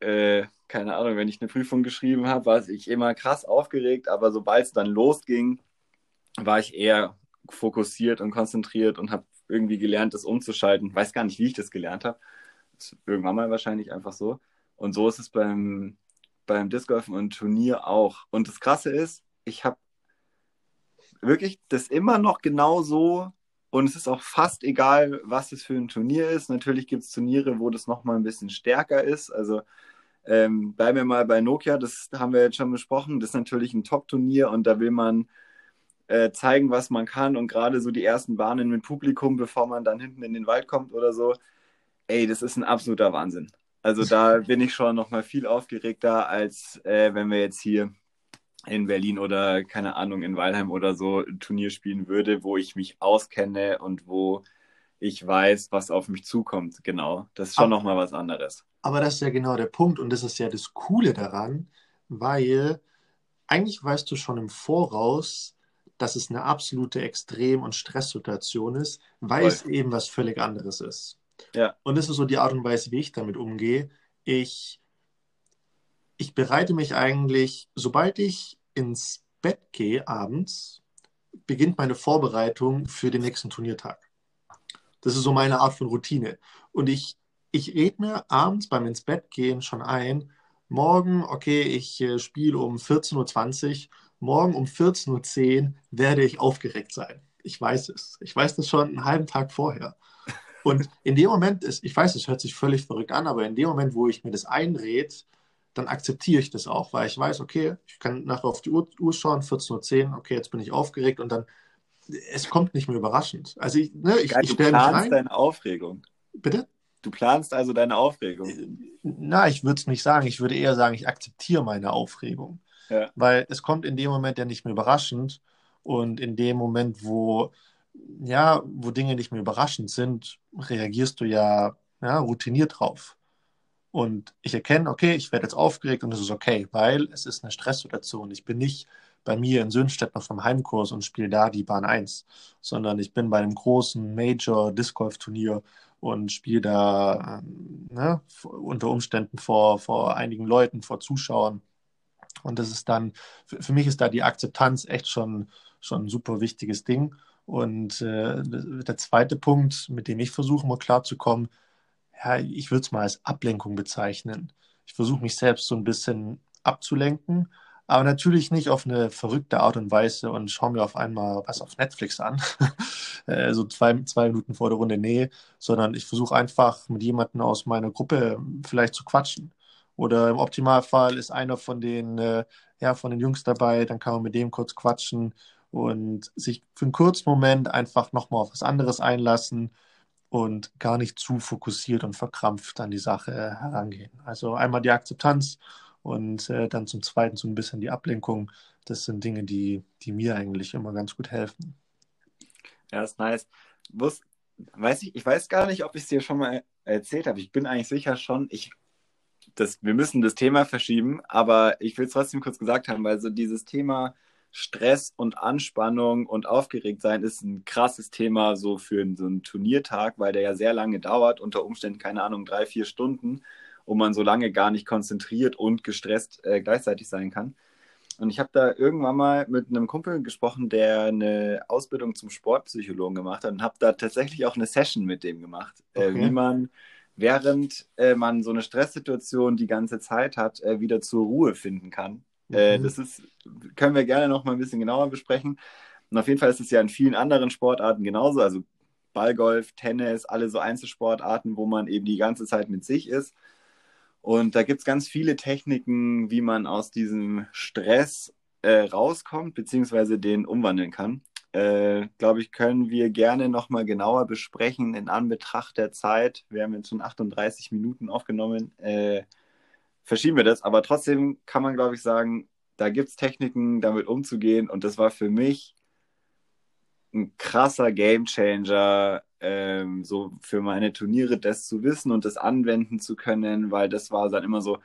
äh, keine Ahnung, wenn ich eine Prüfung geschrieben habe, war ich immer krass aufgeregt, aber sobald es dann losging, war ich eher fokussiert und konzentriert und habe irgendwie gelernt, das umzuschalten. Weiß gar nicht, wie ich das gelernt habe. Irgendwann mal wahrscheinlich einfach so. Und so ist es beim, beim Disc und Turnier auch. Und das Krasse ist, ich habe wirklich das immer noch genau so und es ist auch fast egal, was es für ein Turnier ist. Natürlich gibt es Turniere, wo das nochmal ein bisschen stärker ist. Also ähm, bleiben wir mal bei Nokia, das haben wir jetzt schon besprochen. Das ist natürlich ein Top-Turnier und da will man äh, zeigen, was man kann. Und gerade so die ersten Bahnen mit Publikum, bevor man dann hinten in den Wald kommt oder so, ey, das ist ein absoluter Wahnsinn. Also da [LAUGHS] bin ich schon nochmal viel aufgeregter, als äh, wenn wir jetzt hier in Berlin oder keine Ahnung in Weilheim oder so ein Turnier spielen würde, wo ich mich auskenne und wo ich weiß, was auf mich zukommt. Genau, das ist schon nochmal was anderes. Aber das ist ja genau der Punkt und das ist ja das Coole daran, weil eigentlich weißt du schon im Voraus, dass es eine absolute Extrem- und Stresssituation ist, weil Voll. es eben was völlig anderes ist. Ja. Und das ist so die Art und Weise, wie ich damit umgehe. Ich, ich bereite mich eigentlich, sobald ich ins Bett gehe abends, beginnt meine Vorbereitung für den nächsten Turniertag. Das ist so meine Art von Routine. Und ich, ich rede mir abends beim ins Bett gehen schon ein, morgen, okay, ich äh, spiele um 14.20 Uhr morgen um 14.10 Uhr werde ich aufgeregt sein. Ich weiß es. Ich weiß das schon einen halben Tag vorher. Und in dem Moment ist, ich weiß, es hört sich völlig verrückt an, aber in dem Moment, wo ich mir das einrede, dann akzeptiere ich das auch, weil ich weiß, okay, ich kann nachher auf die Uhr, Uhr schauen, 14.10 Uhr, okay, jetzt bin ich aufgeregt und dann, es kommt nicht mehr überraschend. Also ich, ne, ich, Geil, ich stelle mich rein. deine Aufregung. Bitte? Du planst also deine Aufregung. Na, ich würde es nicht sagen. Ich würde eher sagen, ich akzeptiere meine Aufregung. Weil es kommt in dem Moment ja nicht mehr überraschend und in dem Moment, wo, ja, wo Dinge nicht mehr überraschend sind, reagierst du ja, ja routiniert drauf. Und ich erkenne, okay, ich werde jetzt aufgeregt und es ist okay, weil es ist eine Stresssituation. Ich bin nicht bei mir in Sönstedt auf einem Heimkurs und spiele da die Bahn 1, sondern ich bin bei einem großen Major Disc Golf Turnier und spiele da ähm, ne, unter Umständen vor, vor einigen Leuten, vor Zuschauern. Und das ist dann, für, für mich ist da die Akzeptanz echt schon, schon ein super wichtiges Ding. Und äh, der zweite Punkt, mit dem ich versuche, mal klarzukommen, ja, ich würde es mal als Ablenkung bezeichnen. Ich versuche mich selbst so ein bisschen abzulenken, aber natürlich nicht auf eine verrückte Art und Weise und schaue mir auf einmal was auf Netflix an, [LAUGHS] äh, so zwei, zwei Minuten vor der Runde, nee, sondern ich versuche einfach mit jemandem aus meiner Gruppe vielleicht zu quatschen. Oder im Optimalfall ist einer von den, äh, ja, von den Jungs dabei, dann kann man mit dem kurz quatschen und sich für einen kurzen Moment einfach nochmal auf was anderes einlassen und gar nicht zu fokussiert und verkrampft an die Sache herangehen. Also einmal die Akzeptanz und äh, dann zum Zweiten so ein bisschen die Ablenkung. Das sind Dinge, die, die mir eigentlich immer ganz gut helfen. Ja, ist nice. Wus, weiß ich, ich weiß gar nicht, ob ich es dir schon mal erzählt habe. Ich bin eigentlich sicher schon. Ich das, wir müssen das Thema verschieben, aber ich will es trotzdem kurz gesagt haben, weil so dieses Thema Stress und Anspannung und aufgeregt sein ist ein krasses Thema so für so einen Turniertag, weil der ja sehr lange dauert, unter Umständen, keine Ahnung, drei, vier Stunden, und man so lange gar nicht konzentriert und gestresst äh, gleichzeitig sein kann. Und ich habe da irgendwann mal mit einem Kumpel gesprochen, der eine Ausbildung zum Sportpsychologen gemacht hat und habe da tatsächlich auch eine Session mit dem gemacht, okay. äh, wie man während äh, man so eine Stresssituation die ganze Zeit hat, äh, wieder zur Ruhe finden kann. Äh, mhm. das ist, können wir gerne noch mal ein bisschen genauer besprechen. Und auf jeden Fall ist es ja in vielen anderen Sportarten genauso, also Ballgolf, Tennis, alle so Einzelsportarten, wo man eben die ganze Zeit mit sich ist. Und da gibt es ganz viele Techniken, wie man aus diesem Stress äh, rauskommt, beziehungsweise den umwandeln kann äh, glaube ich, können wir gerne nochmal genauer besprechen in Anbetracht der Zeit. Wir haben jetzt schon 38 Minuten aufgenommen. Äh, verschieben wir das, aber trotzdem kann man, glaube ich, sagen, da gibt es Techniken, damit umzugehen. Und das war für mich ein krasser Gamechanger, ähm, so für meine Turniere das zu wissen und das anwenden zu können, weil das war dann immer so,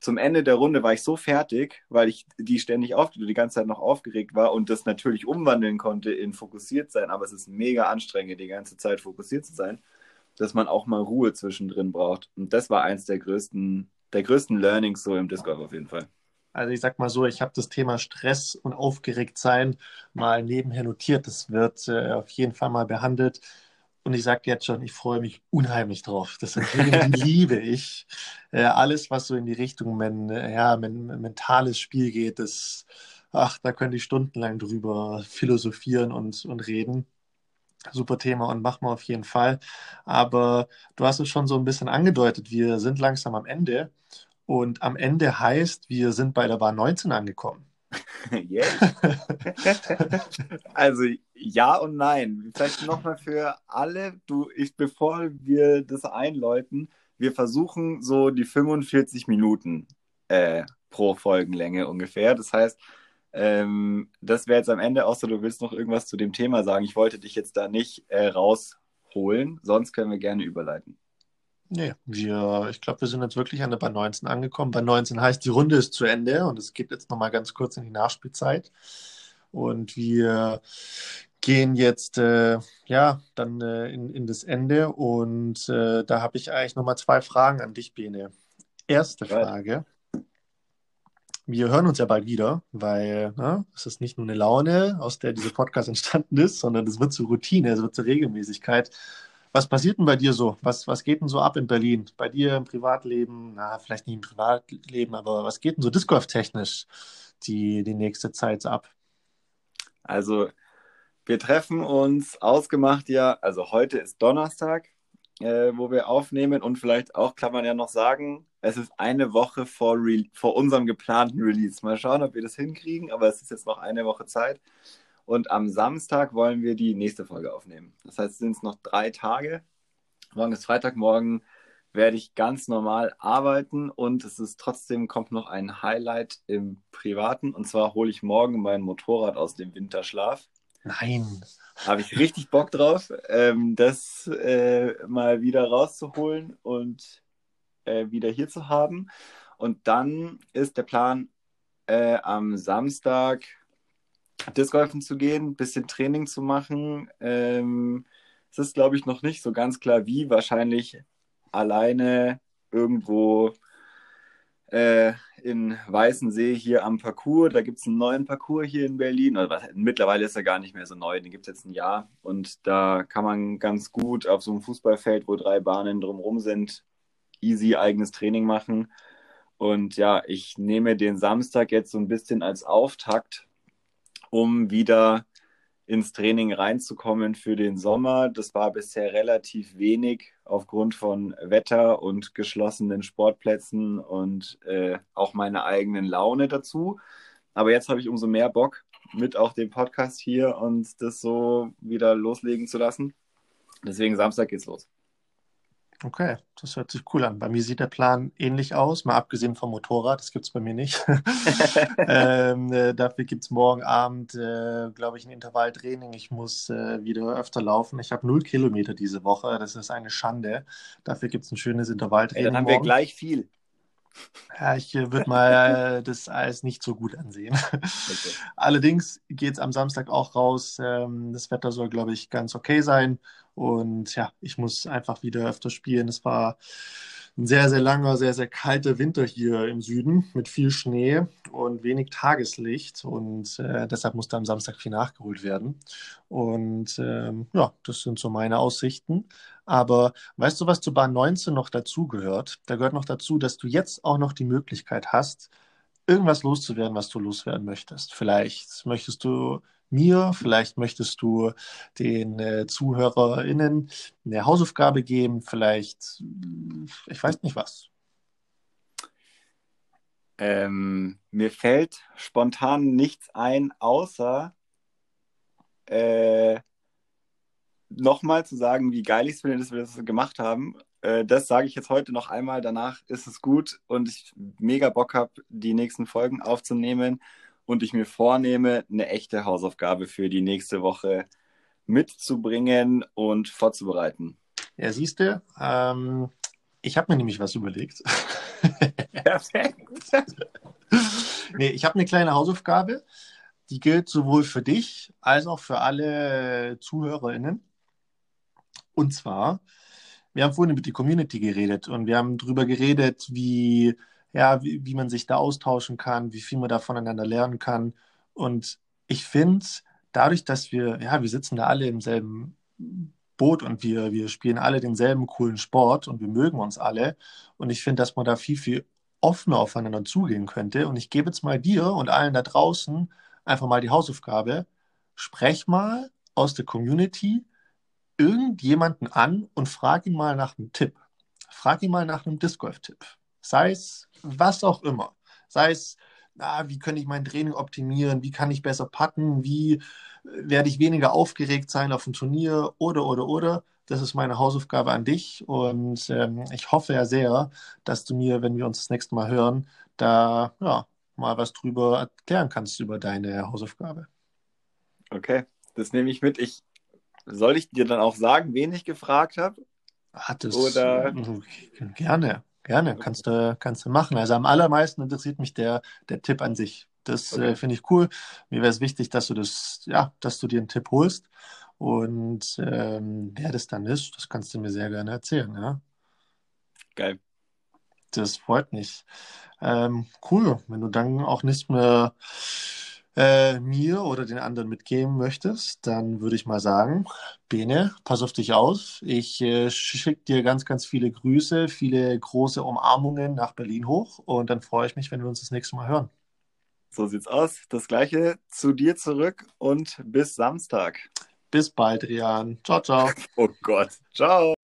zum Ende der Runde war ich so fertig, weil ich die ständig auf, die ganze Zeit noch aufgeregt war und das natürlich umwandeln konnte in fokussiert sein, aber es ist mega anstrengend, die ganze Zeit fokussiert zu sein, dass man auch mal Ruhe zwischendrin braucht. Und das war eins der größten, der größten Learnings so im Discord auf jeden Fall. Also ich sag mal so, ich habe das Thema Stress und Aufgeregtsein mal nebenher notiert. Das wird äh, auf jeden Fall mal behandelt. Und ich sage jetzt schon, ich freue mich unheimlich drauf. Das [LAUGHS] liebe ich. Äh, alles, was so in die Richtung men, ja, men, mentales Spiel geht, das, ach, da könnte ich stundenlang drüber philosophieren und, und reden. Super Thema und machen wir auf jeden Fall. Aber du hast es schon so ein bisschen angedeutet, wir sind langsam am Ende. Und am Ende heißt, wir sind bei der Bahn 19 angekommen. [LAUGHS] Yeah. [LAUGHS] also ja und nein. Vielleicht nochmal für alle, du, ich, bevor wir das einläuten, wir versuchen so die 45 Minuten äh, pro Folgenlänge ungefähr. Das heißt, ähm, das wäre jetzt am Ende, außer du willst noch irgendwas zu dem Thema sagen. Ich wollte dich jetzt da nicht äh, rausholen, sonst können wir gerne überleiten. Nee, wir, ich glaube, wir sind jetzt wirklich an der Bahn 19 angekommen. Bei 19 heißt, die Runde ist zu Ende und es geht jetzt nochmal ganz kurz in die Nachspielzeit. Und wir gehen jetzt äh, ja dann äh, in, in das Ende und äh, da habe ich eigentlich nochmal zwei Fragen an dich, Bene. Erste Frage. Wir hören uns ja bald wieder, weil ne, es ist nicht nur eine Laune, aus der dieser Podcast entstanden ist, sondern es wird zur Routine, es wird zur Regelmäßigkeit. Was passiert denn bei dir so? Was, was geht denn so ab in Berlin? Bei dir im Privatleben, na, vielleicht nicht im Privatleben, aber was geht denn so Disc Golf technisch die, die nächste Zeit ab? Also, wir treffen uns ausgemacht ja, also heute ist Donnerstag, äh, wo wir aufnehmen und vielleicht auch kann man ja noch sagen, es ist eine Woche vor, vor unserem geplanten Release. Mal schauen, ob wir das hinkriegen, aber es ist jetzt noch eine Woche Zeit. Und am Samstag wollen wir die nächste Folge aufnehmen. Das heißt, es sind noch drei Tage. Morgen ist Freitag, morgen werde ich ganz normal arbeiten und es ist trotzdem kommt noch ein Highlight im Privaten und zwar hole ich morgen mein Motorrad aus dem Winterschlaf. Nein. Habe ich richtig Bock drauf, ähm, das äh, mal wieder rauszuholen und äh, wieder hier zu haben. Und dann ist der Plan, äh, am Samstag Discgolfen zu gehen, ein bisschen Training zu machen. Ähm, es ist, glaube ich, noch nicht so ganz klar, wie. Wahrscheinlich alleine irgendwo äh, in Weißensee hier am Parcours. Da gibt es einen neuen Parcours hier in Berlin. Also, was, mittlerweile ist er gar nicht mehr so neu, den gibt es jetzt ein Jahr. Und da kann man ganz gut auf so einem Fußballfeld, wo drei Bahnen drumherum sind, easy eigenes Training machen. Und ja, ich nehme den Samstag jetzt so ein bisschen als Auftakt um wieder ins Training reinzukommen für den Sommer. Das war bisher relativ wenig aufgrund von Wetter und geschlossenen Sportplätzen und äh, auch meiner eigenen Laune dazu. Aber jetzt habe ich umso mehr Bock, mit auch dem Podcast hier und das so wieder loslegen zu lassen. Deswegen Samstag geht's los. Okay, das hört sich cool an. Bei mir sieht der Plan ähnlich aus, mal abgesehen vom Motorrad, das gibt es bei mir nicht. [LAUGHS] ähm, äh, dafür gibt es morgen Abend, äh, glaube ich, ein Intervalltraining. Ich muss äh, wieder öfter laufen. Ich habe null Kilometer diese Woche, das ist eine Schande. Dafür gibt es ein schönes Intervalltraining. Ey, dann haben morgen. wir gleich viel. Ja, ich äh, würde mal äh, das als nicht so gut ansehen. Okay. Allerdings geht es am Samstag auch raus. Ähm, das Wetter soll, glaube ich, ganz okay sein. Und ja, ich muss einfach wieder öfter spielen. Es war ein sehr, sehr langer, sehr, sehr kalter Winter hier im Süden mit viel Schnee und wenig Tageslicht. Und äh, deshalb musste am Samstag viel nachgeholt werden. Und ähm, ja, das sind so meine Aussichten. Aber weißt du, was zu Bahn 19 noch dazugehört? Da gehört noch dazu, dass du jetzt auch noch die Möglichkeit hast, irgendwas loszuwerden, was du loswerden möchtest. Vielleicht möchtest du mir, vielleicht möchtest du den äh, ZuhörerInnen eine Hausaufgabe geben, vielleicht, ich weiß nicht was. Ähm, mir fällt spontan nichts ein, außer äh, nochmal zu sagen, wie geil ich es finde, dass wir das gemacht haben. Äh, das sage ich jetzt heute noch einmal. Danach ist es gut und ich mega Bock habe, die nächsten Folgen aufzunehmen und ich mir vornehme, eine echte Hausaufgabe für die nächste Woche mitzubringen und vorzubereiten. Ja, siehst du, ähm, ich habe mir nämlich was überlegt. Perfekt. [LAUGHS] nee, ich habe eine kleine Hausaufgabe, die gilt sowohl für dich als auch für alle ZuhörerInnen. Und zwar, wir haben vorhin über die Community geredet und wir haben darüber geredet, wie ja, wie, wie man sich da austauschen kann, wie viel man da voneinander lernen kann. Und ich finde, dadurch, dass wir, ja, wir sitzen da alle im selben Boot und wir, wir spielen alle denselben coolen Sport und wir mögen uns alle. Und ich finde, dass man da viel, viel offener aufeinander zugehen könnte. Und ich gebe jetzt mal dir und allen da draußen einfach mal die Hausaufgabe. Sprech mal aus der Community irgendjemanden an und frag ihn mal nach einem Tipp. Frag ihn mal nach einem Disc Golf-Tipp. Sei es was auch immer. Sei es, na, wie könnte ich mein Training optimieren? Wie kann ich besser putten? Wie äh, werde ich weniger aufgeregt sein auf dem Turnier? Oder, oder, oder. Das ist meine Hausaufgabe an dich. Und ähm, ich hoffe ja sehr, dass du mir, wenn wir uns das nächste Mal hören, da ja, mal was drüber erklären kannst über deine Hausaufgabe. Okay, das nehme ich mit. Ich, soll ich dir dann auch sagen, wen ich gefragt habe? Hat es Oder... gerne. Gerne, kannst du, kannst du machen. Also am allermeisten interessiert mich der, der Tipp an sich. Das okay. äh, finde ich cool. Mir wäre es wichtig, dass du das, ja, dass du dir einen Tipp holst. Und ähm, wer das dann ist, das kannst du mir sehr gerne erzählen, ja. Geil. Das freut mich. Ähm, cool, wenn du dann auch nicht mehr äh, mir oder den anderen mitgeben möchtest, dann würde ich mal sagen, Bene, pass auf dich aus. Ich äh, schicke dir ganz, ganz viele Grüße, viele große Umarmungen nach Berlin hoch und dann freue ich mich, wenn wir uns das nächste Mal hören. So sieht's aus. Das gleiche zu dir zurück und bis Samstag. Bis bald, Rian. Ciao, ciao. [LAUGHS] Oh Gott. Ciao.